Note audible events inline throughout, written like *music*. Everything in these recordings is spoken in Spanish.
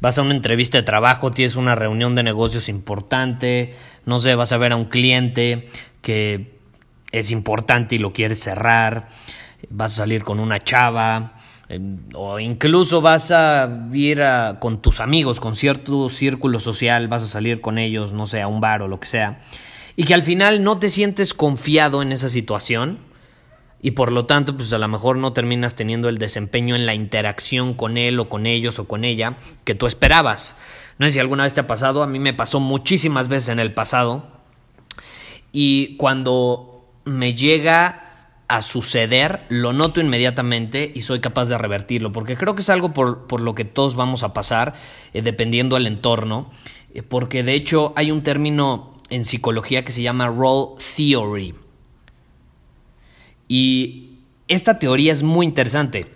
vas a una entrevista de trabajo, tienes una reunión de negocios importante, no sé, vas a ver a un cliente que es importante y lo quieres cerrar, vas a salir con una chava, em, o incluso vas a ir con tus amigos, con cierto círculo social, vas a salir con ellos, no sé, a un bar o lo que sea, y que al final no te sientes confiado en esa situación, y por lo tanto, pues a lo mejor no terminas teniendo el desempeño en la interacción con él o con ellos o con ella que tú esperabas. No sé si alguna vez te ha pasado, a mí me pasó muchísimas veces en el pasado y cuando me llega a suceder, lo noto inmediatamente y soy capaz de revertirlo, porque creo que es algo por, lo que todos vamos a pasar, eh, dependiendo del entorno, eh, porque de hecho hay un término en psicología que se llama role theory. Y esta teoría es muy interesante.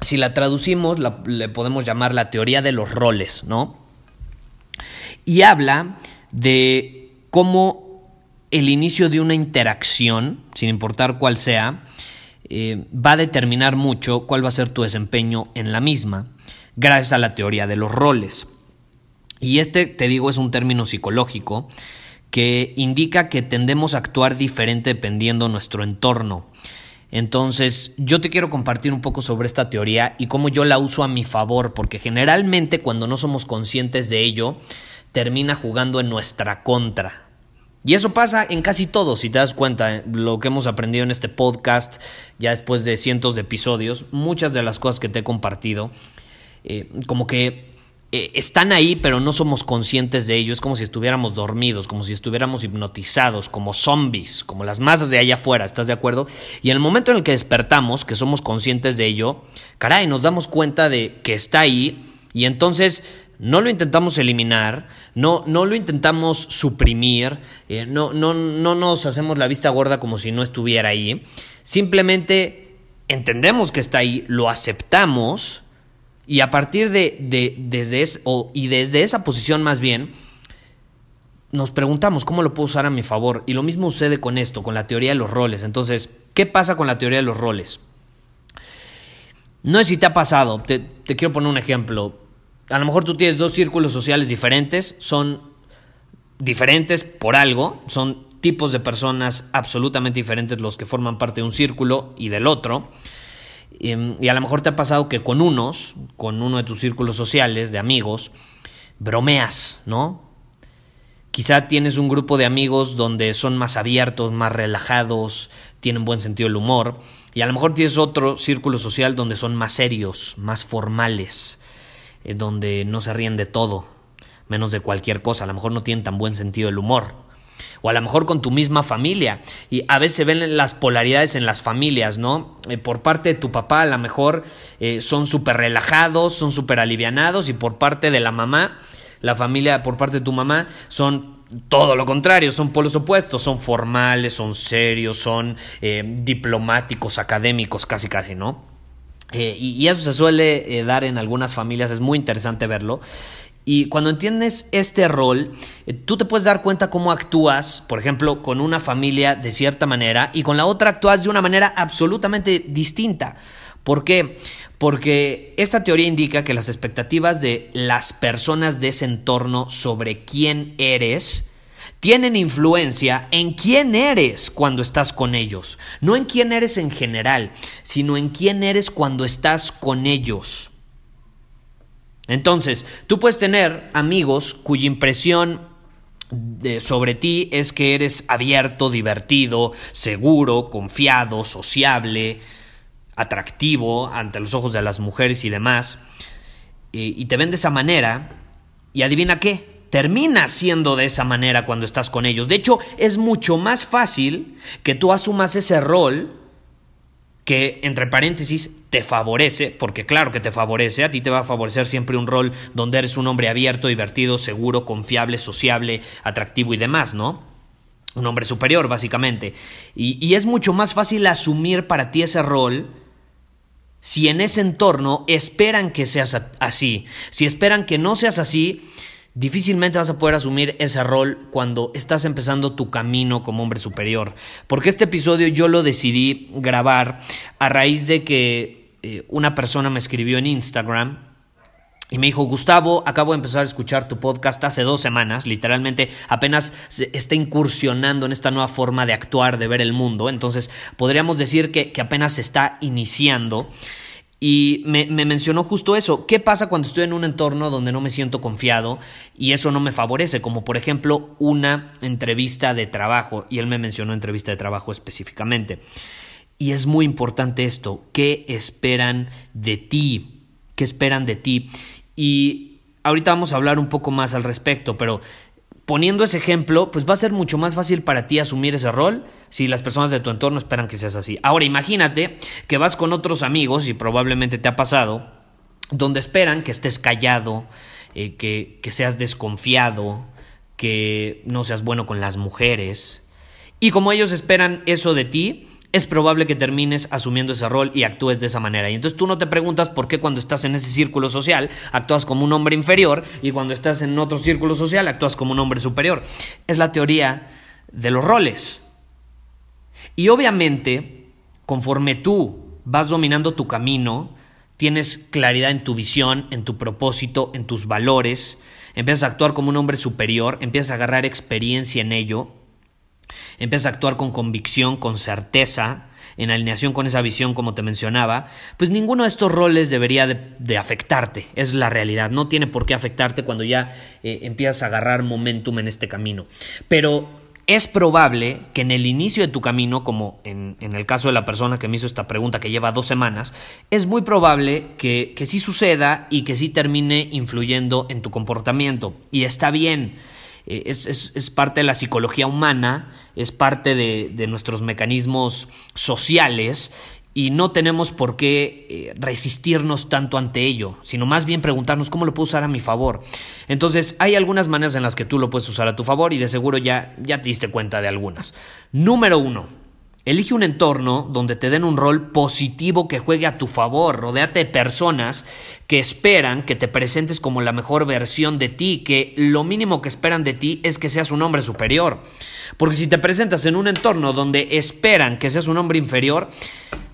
Si la traducimos, le podemos llamar la teoría de los roles, ¿no? Y habla de cómo el inicio de una interacción, sin importar cuál sea, eh, va a determinar mucho cuál va a ser tu desempeño en la misma, gracias a la teoría de los roles. Y este, te digo, es un término psicológico que indica que tendemos a actuar diferente dependiendo nuestro entorno. Entonces, yo te quiero compartir un poco sobre esta teoría y cómo yo la uso a mi favor, porque generalmente cuando no somos conscientes de ello, termina jugando en nuestra contra. Y eso pasa en casi todo, si te das cuenta, lo que hemos aprendido en este podcast, ya después de cientos de episodios, muchas de las cosas que te he compartido, eh, como que eh, están ahí, pero no somos conscientes de ello. Es como si estuviéramos dormidos, como si estuviéramos hipnotizados, como zombies, como las masas de allá afuera, ¿estás de acuerdo? Y en el momento en el que despertamos, que somos conscientes de ello, caray, nos damos cuenta de que está ahí y entonces no lo intentamos eliminar, no, no lo intentamos suprimir, eh, no, no, no nos hacemos la vista gorda como si no estuviera ahí. Simplemente entendemos que está ahí, lo aceptamos y a partir de, desde y desde esa posición más bien, nos preguntamos cómo lo puedo usar a mi favor. Y lo mismo sucede con esto, con la teoría de los roles. Entonces, ¿qué pasa con la teoría de los roles? No sé si te ha pasado, te, te quiero poner un ejemplo. A lo mejor tú tienes dos círculos sociales diferentes, son diferentes por algo, son tipos de personas absolutamente diferentes los que forman parte de un círculo y del otro. Em, y a lo mejor te ha pasado que con unos, con uno de tus círculos sociales, de amigos, bromeas, ¿no? Quizá tienes un grupo de amigos donde son más abiertos, más relajados, tienen buen sentido del humor, y a lo mejor tienes otro círculo social donde son más serios, más formales, eh, donde no se ríen de todo, menos de cualquier cosa, a lo mejor no tienen tan buen sentido del humor o a lo mejor con tu misma familia. Y a veces se ven las polaridades en las familias, ¿no? Eh, por parte de tu papá a lo mejor eh, son súper relajados, son súper alivianados y por parte de la mamá, la familia por parte de tu mamá son todo lo contrario, son polos opuestos, son formales, son serios, son eh, diplomáticos, académicos, casi casi, ¿no? y, eso se suele dar en algunas familias, es muy interesante verlo. Y cuando entiendes este rol, eh, tú te puedes dar cuenta cómo actúas, por ejemplo, con una familia de cierta manera y con la otra actúas de una manera absolutamente distinta. ¿Por qué? Porque esta teoría indica que las expectativas de las personas de ese entorno sobre quién eres tienen influencia en quién eres cuando estás con ellos. No en quién eres en general, sino en quién eres cuando estás con ellos. Entonces, tú puedes tener amigos cuya impresión sobre ti es que eres abierto, divertido, seguro, confiado, sociable, atractivo ante los ojos de las mujeres y demás, y, y te ven de esa manera, y adivina qué, termina siendo de esa manera cuando estás con ellos. De hecho, es mucho más fácil que tú asumas ese rol que, entre paréntesis, te favorece, porque claro que te favorece, a ti te va a favorecer siempre un rol donde eres un hombre abierto, divertido, seguro, confiable, sociable, atractivo y demás, ¿no? Un hombre superior, básicamente. Y, y es mucho más fácil asumir para ti ese rol si en ese entorno esperan que seas así. Si esperan que no seas así, difícilmente vas a poder asumir ese rol cuando estás empezando tu camino como hombre superior. Porque este episodio yo lo decidí grabar a raíz de que eh, una persona me escribió en Instagram y me dijo, Gustavo, acabo de empezar a escuchar tu podcast hace dos semanas, literalmente apenas se está incursionando en esta nueva forma de actuar, de ver el mundo, entonces podríamos decir que, que apenas se está iniciando. Y me, mencionó justo eso. ¿Qué pasa cuando estoy en un entorno donde no me siento confiado y eso no me favorece? Como por ejemplo una entrevista de trabajo. Y él me mencionó entrevista de trabajo específicamente. Y es muy importante esto. ¿Qué esperan de ti? ¿Qué esperan de ti? Y ahorita vamos a hablar un poco más al respecto, pero poniendo ese ejemplo, pues va a ser mucho más fácil para ti asumir ese rol si las personas de tu entorno esperan que seas así. Ahora imagínate que vas con otros amigos, y probablemente te ha pasado, donde esperan que estés callado, eh, que, que seas desconfiado, que no seas bueno con las mujeres. Y como ellos esperan eso de ti, es probable que termines asumiendo ese rol y actúes de esa manera. Y entonces tú no te preguntas por qué cuando estás en ese círculo social actúas como un hombre inferior y cuando estás en otro círculo social actúas como un hombre superior. Es la teoría de los roles. Y obviamente, conforme tú vas dominando tu camino, tienes claridad en tu visión, en tu propósito, en tus valores, empiezas a actuar como un hombre superior, empiezas a agarrar experiencia en ello, empiezas a actuar con convicción, con certeza, en alineación con esa visión como te mencionaba, pues ninguno de estos roles debería de, afectarte, es la realidad, no tiene por qué afectarte cuando ya eh, empiezas a agarrar momentum en este camino. Pero es probable que en el inicio de tu camino, como en, el caso de la persona que me hizo esta pregunta que lleva dos semanas, es muy probable que, que sí suceda y que sí termine influyendo en tu comportamiento. Y está bien. Eh, es, parte de la psicología humana, es parte de, nuestros mecanismos sociales y no tenemos por qué eh, resistirnos tanto ante ello, sino más bien preguntarnos cómo lo puedo usar a mi favor. Entonces, hay algunas maneras en las que tú lo puedes usar a tu favor y de seguro ya, ya te diste cuenta de algunas. Número uno, Elige un entorno donde te den un rol positivo que juegue a tu favor. Rodéate de personas que esperan que te presentes como la mejor versión de ti, que lo mínimo que esperan de ti es que seas un hombre superior. Porque si te presentas en un entorno donde esperan que seas un hombre inferior,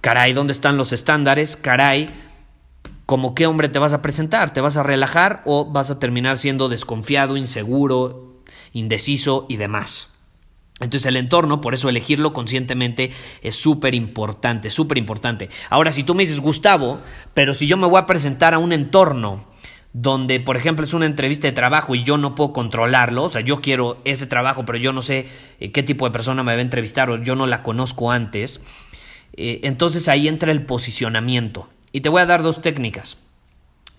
caray, ¿dónde están los estándares? Caray, ¿como qué hombre te vas a presentar? ¿Te vas a relajar o vas a terminar siendo desconfiado, inseguro, indeciso y demás? Entonces el entorno, por eso elegirlo conscientemente es súper importante, súper importante. Ahora, si tú me dices, Gustavo, pero si yo me voy a presentar a un entorno donde, por ejemplo, es una entrevista de trabajo y yo no puedo controlarlo, o sea, yo quiero ese trabajo, pero yo no sé eh, qué tipo de persona me va a entrevistar o yo no la conozco antes, eh, entonces ahí entra el posicionamiento. Y te voy a dar dos técnicas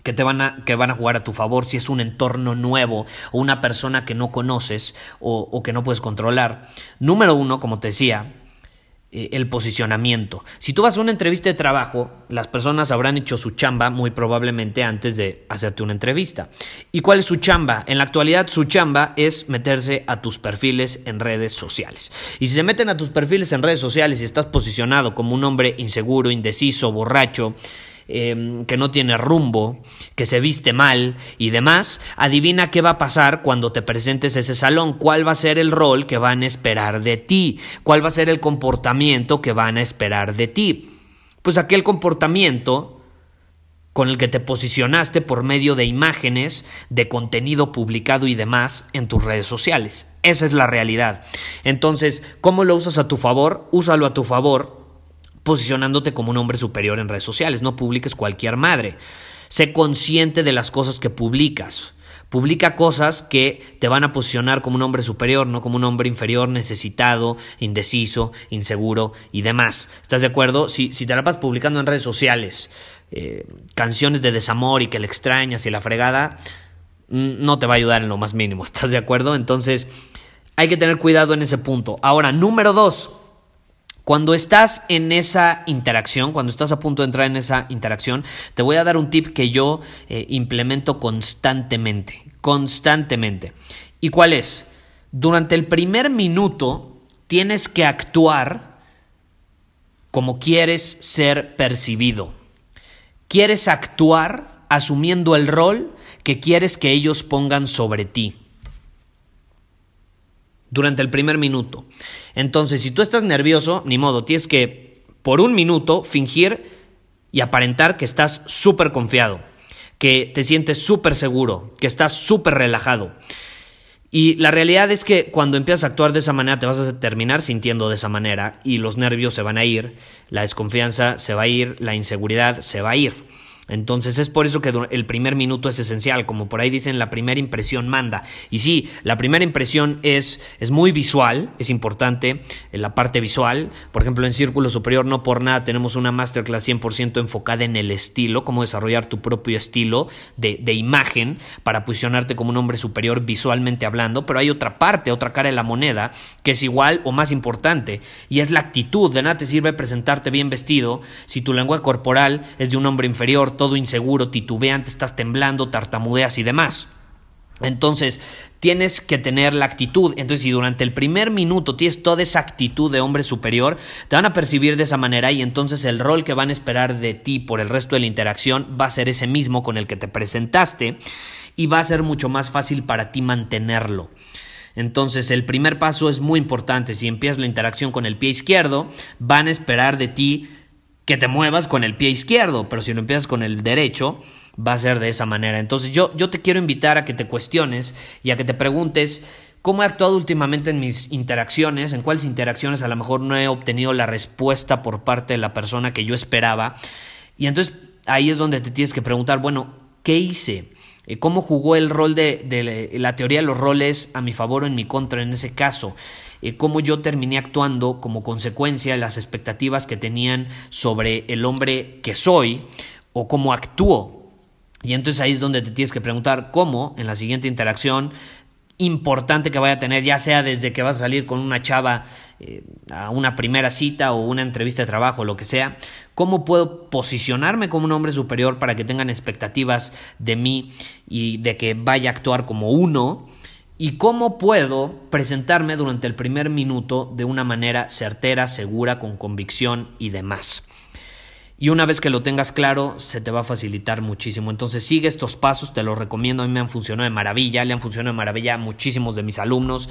que te van a, que van a jugar a tu favor si es un entorno nuevo o una persona que no conoces o, que no puedes controlar. Número uno, como te decía, eh, el posicionamiento. Si tú vas a una entrevista de trabajo, las personas habrán hecho su chamba muy probablemente antes de hacerte una entrevista. ¿Y cuál es su chamba? En la actualidad su chamba es meterse a tus perfiles en redes sociales. Y si se meten a tus perfiles en redes sociales y estás posicionado como un hombre inseguro, indeciso, borracho, Em, que no tiene rumbo, que se viste mal y demás, adivina qué va a pasar cuando te presentes ese salón, cuál va a ser el rol que van a esperar de ti, cuál va a ser el comportamiento que van a esperar de ti. Pues aquel comportamiento con el que te posicionaste por medio de imágenes, de contenido publicado y demás en tus redes sociales. Esa es la realidad. Entonces, ¿cómo lo usas a tu favor? Úsalo a tu favor posicionándote como un hombre superior en redes sociales. No publiques cualquier madre. Sé consciente de las cosas que publicas. Publica cosas que te van a posicionar como un hombre superior, no como un hombre inferior, necesitado, indeciso, inseguro y demás. ¿Estás de acuerdo? Si, si te la pasas publicando en redes sociales eh, canciones de desamor y que le extrañas y la fregada, no te va a ayudar en lo más mínimo. *laughs* ¿Estás de acuerdo? Entonces, hay que tener cuidado en ese punto. Ahora, número dos. Cuando estás en esa interacción, cuando estás a punto de entrar en esa interacción, te voy a dar un tip que yo eh, implemento constantemente, constantemente. ¿Y cuál es? Durante el primer minuto tienes que actuar como quieres ser percibido. Quieres actuar asumiendo el rol que quieres que ellos pongan sobre ti durante el primer minuto. Entonces, si tú estás nervioso, ni modo, tienes que por un minuto fingir y aparentar que estás súper confiado, que te sientes súper seguro, que estás súper relajado. Y la realidad es que cuando empiezas a actuar de esa manera te vas a terminar sintiendo de esa manera y los nervios se van a ir, la desconfianza se va a ir, la inseguridad se va a ir. Entonces es por eso que el primer minuto es esencial, como por ahí dicen, la primera impresión manda. Y sí, la primera impresión es, es muy visual, es importante en la parte visual. Por ejemplo, en Círculo Superior no por nada tenemos una masterclass 100% enfocada en el estilo, cómo desarrollar tu propio estilo de, de imagen para posicionarte como un hombre superior visualmente hablando, pero hay otra parte, otra cara de la moneda que es igual o más importante y es la actitud. De nada te sirve presentarte bien vestido si tu lenguaje corporal es de un hombre inferior todo inseguro, titubeante, estás temblando, tartamudeas y demás. Entonces, tienes que tener la actitud. Entonces, si durante el primer minuto tienes toda esa actitud de hombre superior, te van a percibir de esa manera y entonces el rol que van a esperar de ti por el resto de la interacción va a ser ese mismo con el que te presentaste y va a ser mucho más fácil para ti mantenerlo. Entonces, el primer paso es muy importante. Si empiezas la interacción con el pie izquierdo, van a esperar de ti que te muevas con el pie izquierdo, pero si lo empiezas con el derecho, va a ser de esa manera. Entonces yo, yo te quiero invitar a que te cuestiones y a que te preguntes cómo he actuado últimamente en mis interacciones, en cuáles interacciones a lo mejor no he obtenido la respuesta por parte de la persona que yo esperaba. Y entonces ahí es donde te tienes que preguntar, bueno, ¿qué hice? Eh, ¿Cómo jugó el rol de, la teoría de los roles a mi favor o en mi contra en ese caso? Eh, cómo yo terminé actuando como consecuencia de las expectativas que tenían sobre el hombre que soy o cómo actúo. Y entonces ahí es donde te tienes que preguntar cómo en la siguiente interacción importante que vaya a tener, ya sea desde que vas a salir con una chava eh, a una primera cita o una entrevista de trabajo, lo que sea, cómo puedo posicionarme como un hombre superior para que tengan expectativas de mí y de que vaya a actuar como uno y cómo puedo presentarme durante el primer minuto de una manera certera, segura, con convicción y demás. Y una vez que lo tengas claro, se te va a facilitar muchísimo. Entonces sigue estos pasos, te los recomiendo, a mí me han funcionado de maravilla, le han funcionado de maravilla a muchísimos de mis alumnos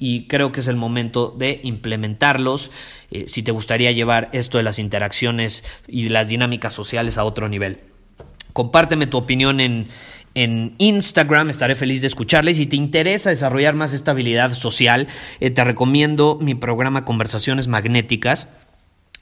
y creo que es el momento de implementarlos. Eh, si te gustaría llevar esto de las interacciones y las dinámicas sociales a otro nivel. Compárteme tu opinión en, en Instagram, estaré feliz de escucharles. Si te interesa desarrollar más estabilidad social, eh, te recomiendo mi programa Conversaciones Magnéticas.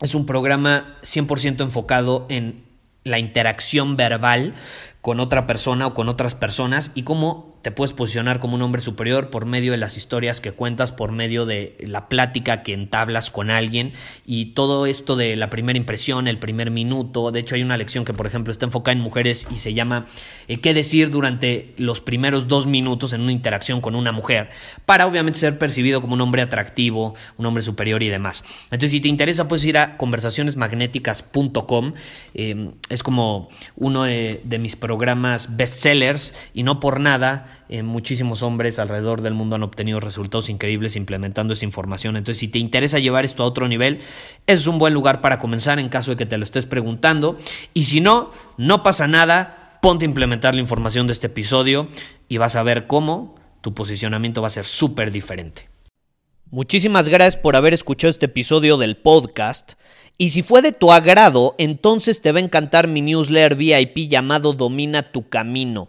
Es un programa 100% enfocado en la interacción verbal con otra persona o con otras personas y cómo te puedes posicionar como un hombre superior por medio de las historias que cuentas, por medio de la plática que entablas con alguien y todo esto de la primera impresión, el primer minuto. De hecho, hay una lección que, por ejemplo, está enfocada en mujeres y se llama eh, ¿Qué decir durante los primeros dos minutos en una interacción con una mujer? Para obviamente ser percibido como un hombre atractivo, un hombre superior y demás. Entonces, si te interesa, puedes ir a conversacionesmagnéticas.com. Eh, es como uno de, de mis programas bestsellers y no por nada eh, muchísimos hombres alrededor del mundo han obtenido resultados increíbles implementando esa información. Entonces, si te interesa llevar esto a otro nivel, es un buen lugar para comenzar en caso de que te lo estés preguntando. Y si no, no pasa nada, ponte a implementar la información de este episodio y vas a ver cómo tu posicionamiento va a ser súper diferente. Muchísimas gracias por haber escuchado este episodio del podcast. Y si fue de tu agrado, entonces te va a encantar mi newsletter VIP llamado Domina tu Camino.